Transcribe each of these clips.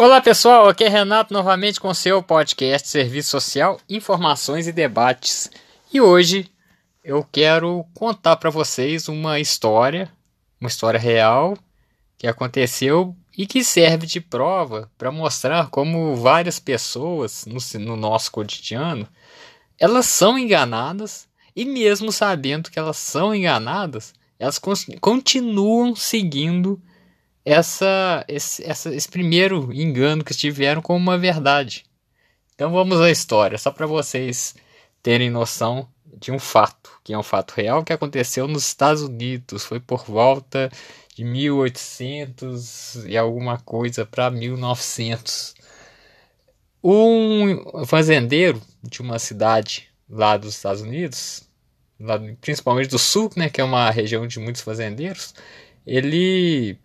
Olá pessoal, aqui é Renato novamente com seu podcast Serviço Social, Informações e Debates. E hoje eu quero contar para vocês uma história, uma história real que aconteceu e que serve de prova para mostrar como várias pessoas no, no nosso cotidiano elas são enganadas e mesmo sabendo que elas são enganadas, elas continuam seguindo essa, esse, essa, esse primeiro engano que tiveram como uma verdade. Então vamos à história, só para vocês terem noção de um fato, que é um fato real que aconteceu nos Estados Unidos. Foi por volta de 1800 e alguma coisa para 1900. Um fazendeiro de uma cidade lá dos Estados Unidos, lá, principalmente do sul, né, que é uma região de muitos fazendeiros, ele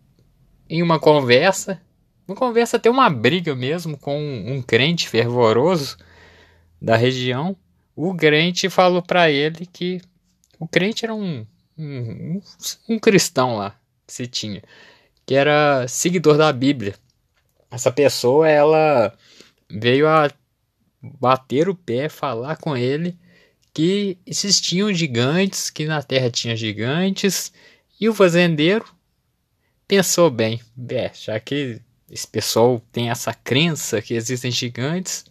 em uma conversa, uma conversa até uma briga mesmo com um crente fervoroso da região, o crente falou para ele que o crente era um, um, um cristão lá que se tinha, que era seguidor da Bíblia. Essa pessoa, ela veio a bater o pé, falar com ele que existiam gigantes, que na terra tinha gigantes, e o fazendeiro pensou bem, é, já que esse pessoal tem essa crença que existem gigantes,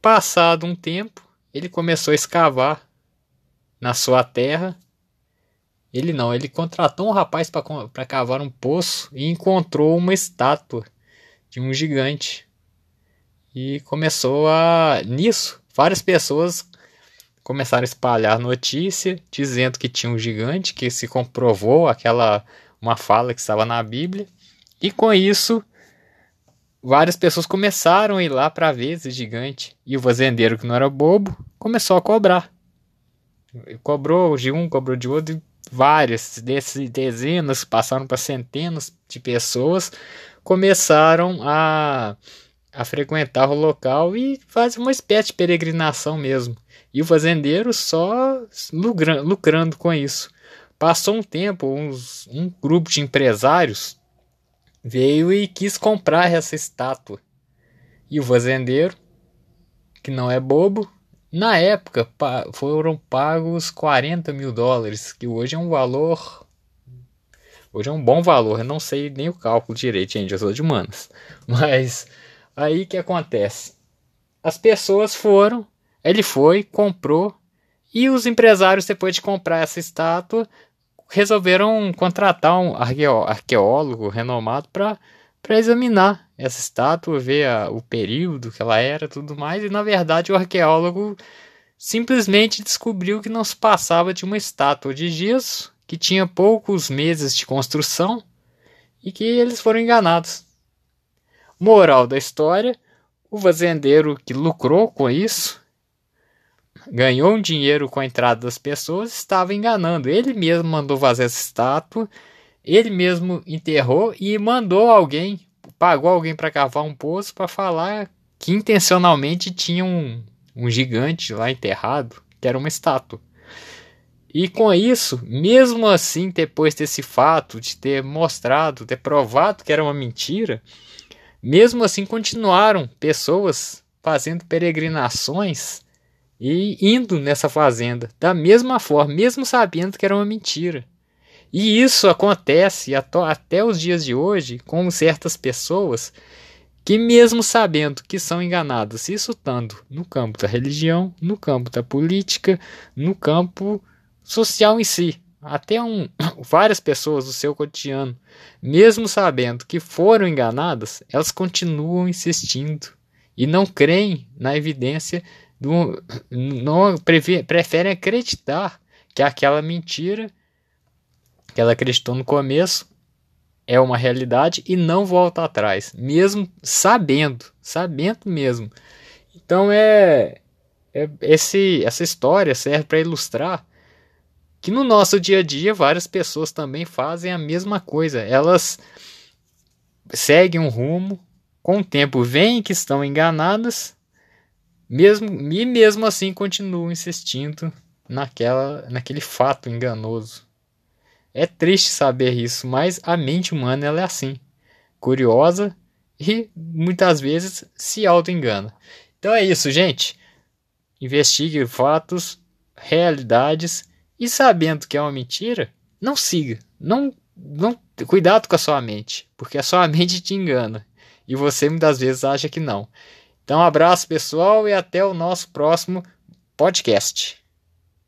passado um tempo, ele começou a escavar na sua terra. Ele não, ele contratou um rapaz para cavar um poço e encontrou uma estátua de um gigante. E começou a. Nisso, várias pessoas começaram a espalhar notícia dizendo que tinha um gigante, que se comprovou aquela uma fala que estava na Bíblia. E com isso, várias pessoas começaram a ir lá para ver esse gigante. E o fazendeiro, que não era bobo, começou a cobrar. Cobrou de um, cobrou de outro, várias, dezenas, passaram para centenas de pessoas, começaram a, a frequentar o local e fazer uma espécie de peregrinação mesmo. E o fazendeiro só lucrando com isso. Passou um tempo, uns, um grupo de empresários veio e quis comprar essa estátua. E o fazendeiro, que não é bobo, na época foram pagos 40 mil dólares, que hoje é um valor. Hoje é um bom valor, eu não sei nem o cálculo direito, gente, eu sou de humanas. Mas aí que acontece? As pessoas foram, ele foi, comprou, e os empresários, depois de comprar essa estátua, resolveram contratar um arqueólogo renomado para examinar essa estátua, ver a, o período que ela era tudo mais. E na verdade o arqueólogo simplesmente descobriu que não se passava de uma estátua de gesso que tinha poucos meses de construção e que eles foram enganados. Moral da história: o fazendeiro que lucrou com isso ganhou um dinheiro com a entrada das pessoas, estava enganando. Ele mesmo mandou fazer essa estátua, ele mesmo enterrou e mandou alguém, pagou alguém para cavar um poço para falar que intencionalmente tinha um, um gigante lá enterrado, que era uma estátua. E com isso, mesmo assim, depois desse fato de ter mostrado, ter provado que era uma mentira, mesmo assim continuaram pessoas fazendo peregrinações e indo nessa fazenda da mesma forma, mesmo sabendo que era uma mentira. E isso acontece até os dias de hoje com certas pessoas que, mesmo sabendo que são enganadas, isso tanto no campo da religião, no campo da política, no campo social em si, até um, várias pessoas do seu cotidiano, mesmo sabendo que foram enganadas, elas continuam insistindo e não creem na evidência do, não preferem acreditar que aquela mentira que ela acreditou no começo é uma realidade e não volta atrás, mesmo sabendo, sabendo mesmo. Então é, é esse essa história serve para ilustrar que no nosso dia a dia várias pessoas também fazem a mesma coisa. Elas seguem um rumo, com o tempo veem que estão enganadas mesmo, e mesmo assim continuo insistindo naquela, naquele fato enganoso. É triste saber isso, mas a mente humana ela é assim, curiosa e muitas vezes se auto-engana. Então é isso, gente. Investigue fatos, realidades e sabendo que é uma mentira, não siga. Não, não, cuidado com a sua mente, porque a sua mente te engana e você muitas vezes acha que não. Então, um abraço pessoal e até o nosso próximo podcast.